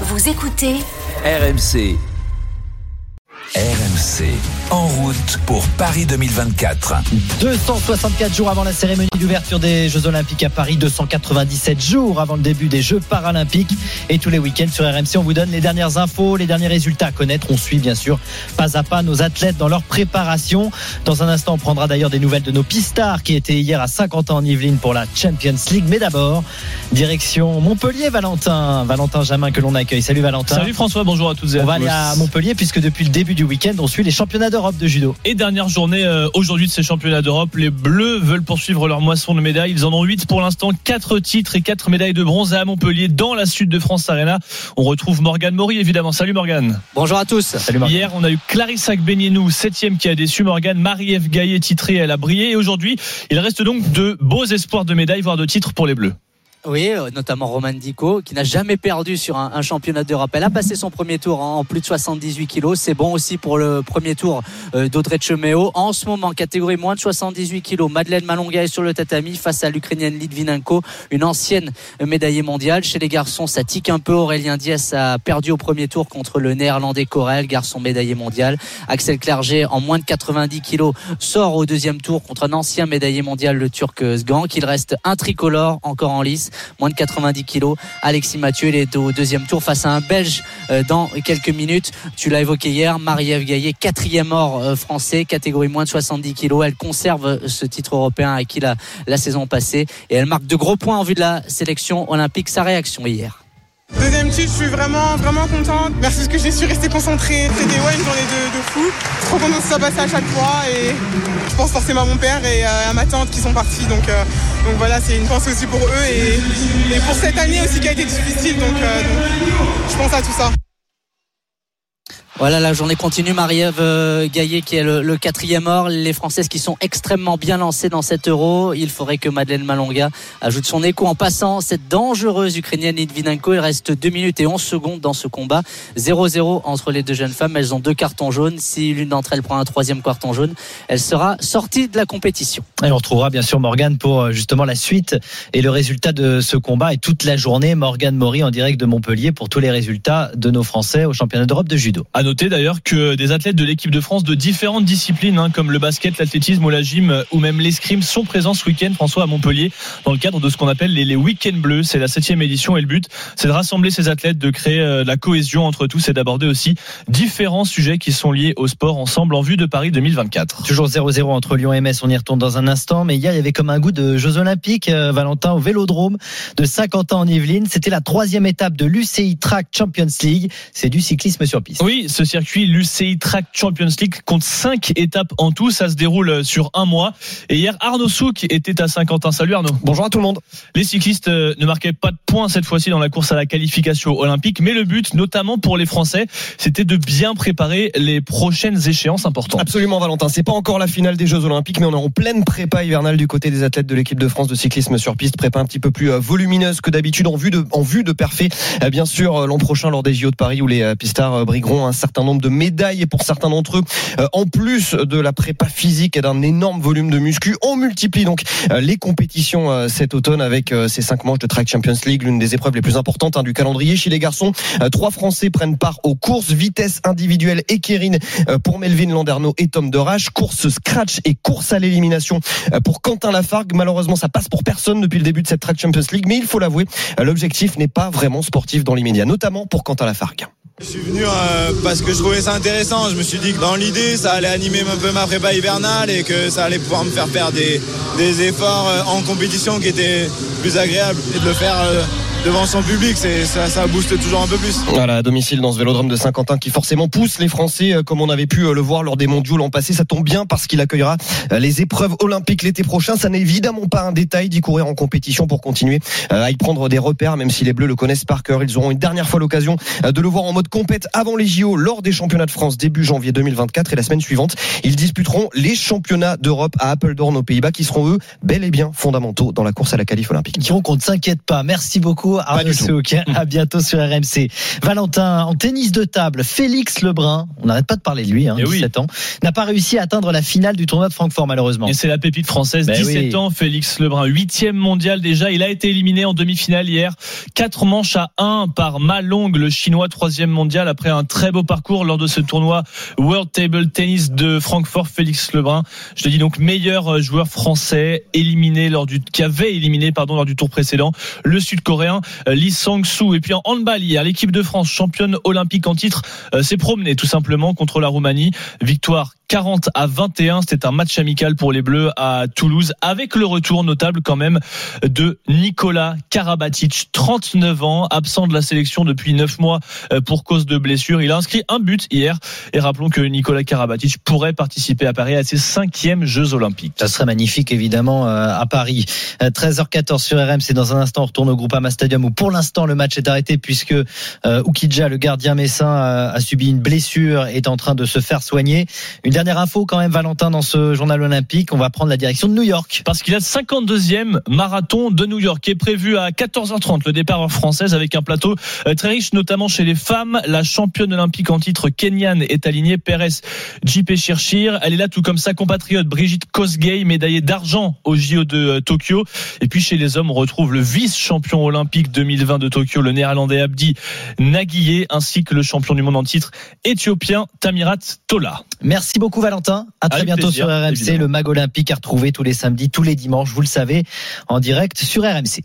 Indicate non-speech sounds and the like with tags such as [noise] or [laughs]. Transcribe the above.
Vous écoutez RMC. RMC, en route pour Paris 2024. 264 jours avant la cérémonie d'ouverture des Jeux Olympiques à Paris, 297 jours avant le début des Jeux Paralympiques. Et tous les week-ends sur RMC, on vous donne les dernières infos, les derniers résultats à connaître. On suit bien sûr pas à pas nos athlètes dans leur préparation. Dans un instant, on prendra d'ailleurs des nouvelles de nos pistards qui étaient hier à 50 ans en Yvelines pour la Champions League. Mais d'abord, direction Montpellier, Valentin. Valentin Jamin que l'on accueille. Salut Valentin. Salut François, bonjour à toutes et à On tous. va aller à Montpellier puisque depuis le début du week-end, on suit les championnats d'Europe de judo. Et dernière journée euh, aujourd'hui de ces championnats d'Europe. Les Bleus veulent poursuivre leur moisson de médailles. Ils en ont 8 pour l'instant, 4 titres et 4 médailles de bronze à Montpellier dans la Sud de France Arena. On retrouve Morgane Maury évidemment. Salut Morgane. Bonjour à tous. Salut Marc. Hier, on a eu Clarissa Benienou, septième qui a déçu Morgane. Marie-Ève Gaillet titrée, elle a brillé. Et aujourd'hui, il reste donc de beaux espoirs de médailles, voire de titres pour les Bleus. Oui, euh, notamment Roman Dico, qui n'a jamais perdu sur un, championnat d'Europe. Elle a passé son premier tour en, en plus de 78 kilos. C'est bon aussi pour le premier tour euh, d'Audrey Cheméo. En ce moment, catégorie moins de 78 kilos, Madeleine Malonga est sur le tatami face à l'Ukrainienne Litvinenko, une ancienne médaillée mondiale. Chez les garçons, ça tique un peu. Aurélien Diaz a perdu au premier tour contre le néerlandais Corel, garçon médaillé mondial. Axel Clerget, en moins de 90 kilos, sort au deuxième tour contre un ancien médaillé mondial, le turc Sgank. Il reste un tricolore encore en lice moins de 90 kilos. Alexis Mathieu, il est au deuxième tour face à un Belge euh, dans quelques minutes. Tu l'as évoqué hier, Marie-Ève Gaillet, quatrième or euh, français, catégorie moins de 70 kilos. Elle conserve euh, ce titre européen acquis la, la saison passée et elle marque de gros points en vue de la sélection olympique. Sa réaction hier. Deuxième titre, je suis vraiment, vraiment contente. Merci parce que j'ai su rester concentrée. C'était ouais, une journée de, de fou. Trop contente que ça passe à chaque fois. Et je pense forcément à mon père et à ma tante qui sont partis. Donc, euh, donc voilà, c'est une pensée aussi pour eux et, pour cette année aussi qui a été difficile. Donc, euh, donc je pense à tout ça. Voilà, la journée continue. Marie-Ève euh, Gaillet qui est le, quatrième or. Les Françaises qui sont extrêmement bien lancées dans cet euro. Il faudrait que Madeleine Malonga ajoute son écho en passant cette dangereuse Ukrainienne Litvinenko. Il reste 2 minutes et 11 secondes dans ce combat. 0-0 entre les deux jeunes femmes. Elles ont deux cartons jaunes. Si l'une d'entre elles prend un troisième carton jaune, elle sera sortie de la compétition. Et on retrouvera bien sûr Morgane pour euh, justement la suite et le résultat de ce combat. Et toute la journée, Morgane Maury en direct de Montpellier pour tous les résultats de nos Français au championnat d'Europe de judo. Noter d'ailleurs que des athlètes de l'équipe de France de différentes disciplines, hein, comme le basket, l'athlétisme ou la gym ou même l'escrime, sont présents ce week-end, François, à Montpellier, dans le cadre de ce qu'on appelle les, les week-ends bleus. C'est la septième édition et le but, c'est de rassembler ces athlètes, de créer euh, de la cohésion entre tous et d'aborder aussi différents sujets qui sont liés au sport ensemble en vue de Paris 2024. Toujours 0-0 entre Lyon et Metz, on y retourne dans un instant. Mais hier, il y avait comme un goût de Jeux Olympiques, euh, Valentin, au Vélodrome de Saint-Quentin en Yvelines. C'était la troisième étape de l'UCI Track Champions League. C'est du cyclisme sur piste. Oui, ce circuit l'UCI Track Champions League compte cinq étapes en tout. Ça se déroule sur un mois. Et hier, Arnaud Souk était à Saint-Quentin. Salut Arnaud. Bonjour à tout le monde. Les cyclistes euh, ne marquaient pas de points cette fois-ci dans la course à la qualification olympique, mais le but, notamment pour les Français, c'était de bien préparer les prochaines échéances importantes. Absolument, Valentin. C'est pas encore la finale des Jeux Olympiques, mais on est en pleine prépa hivernale du côté des athlètes de l'équipe de France de cyclisme sur piste. Prépa un petit peu plus euh, volumineuse que d'habitude en vue de, en vue de parfait. Bien sûr, euh, l'an prochain lors des JO de Paris où les pistards brigueront un certain nombre de médailles et pour certains d'entre eux, en plus de la prépa physique et d'un énorme volume de muscu, on multiplie donc les compétitions cet automne avec ces cinq manches de Track Champions League, l'une des épreuves les plus importantes hein, du calendrier. Chez les garçons, trois Français prennent part aux courses vitesse individuelle et Kérine pour Melvin Landerneau et Tom Derache, course scratch et course à l'élimination pour Quentin Lafargue. Malheureusement, ça passe pour personne depuis le début de cette Track Champions League, mais il faut l'avouer, l'objectif n'est pas vraiment sportif dans l'immédiat, notamment pour Quentin Lafargue. Je suis venu euh, parce que je trouvais ça intéressant. Je me suis dit que dans l'idée, ça allait animer un peu ma prépa hivernale et que ça allait pouvoir me faire faire des, efforts euh, en compétition qui étaient plus agréables et de le faire euh, devant son public, c'est ça, ça booste toujours un peu plus. Voilà, à domicile dans ce vélodrome de Saint-Quentin qui forcément pousse les Français, comme on avait pu le voir lors des mondiaux l'an passé. Ça tombe bien parce qu'il accueillera les épreuves olympiques l'été prochain. Ça n'est évidemment pas un détail d'y courir en compétition pour continuer à y prendre des repères, même si les Bleus le connaissent par cœur. Ils auront une dernière fois l'occasion de le voir en mode compète avant les JO lors des championnats de France début janvier 2024 et la semaine suivante, ils disputeront les championnats d'Europe à Apeldoorn aux Pays-Bas qui seront eux bel et bien fondamentaux dans la course à la qualif olympique. Qu'on ne s'inquiète pas. Merci beaucoup Arnaud. Souk. [laughs] À bientôt sur RMC. Valentin, en tennis de table, Félix Lebrun, on n'arrête pas de parler de lui, hein, Eh oui. 17 ans, n'a pas réussi à atteindre la finale du tournoi de Francfort malheureusement. Et c'est la pépite française, Ben 17 oui. ans, Félix Lebrun, huitième mondial déjà. Il a été éliminé en demi-finale hier. Quatre manches à 1 par Malong, le chinois, troisième mondial, après un très beau parcours lors de ce tournoi World Table Tennis de Francfort. Félix Lebrun, je te dis donc meilleur joueur français éliminé lors du, qui avait éliminé, pardon, lors du tour précédent, le sud-coréen euh, Lee Sang-soo. Et puis en handball hier, l'équipe de France, championne olympique en titre, euh, s'est promenée tout simplement contre la Roumanie. Victoire 40 à 21. C'était un match amical pour les Bleus à Toulouse avec le retour notable quand même de Nicolas Karabatic, 39 ans, absent de la sélection depuis 9 mois euh, pour cause de blessure. Il a inscrit un but hier et rappelons que Nicolas Karabatic pourrait participer à Paris à ses cinquièmes Jeux Olympiques. Ça serait magnifique évidemment euh, à Paris. Euh, 13h14 sur RMC. Dans un instant, on retourne au Groupama Stadium où pour l'instant le match est arrêté puisque euh, le gardien messin, a, subi une blessure et est en train de se faire soigner. Une dernière info quand même, Valentin, dans ce journal olympique. On va prendre la direction de New York. Parce qu'il a le 52e marathon de New York qui est prévu à 14h30, le départ heure française avec un plateau euh, très riche, notamment chez les femmes. La championne olympique en titre kenyane est alignée, Pérez JP Chirchir. Elle est là tout comme sa compatriote Brigitte Kosgei, médaillée d'argent au JO de euh, Tokyo. Et puis chez les hommes, on retrouve le vice-champion olympique 2020 de Tokyo, le néerlandais Abdi Naguillé, ainsi que le champion du monde en titre éthiopien Tamirat Tola. Merci beaucoup Valentin. À très Avec bientôt plaisir, sur RMC. évidemment. Le Mag Olympique à retrouver tous les samedis, tous les dimanches, vous le savez, en direct sur RMC.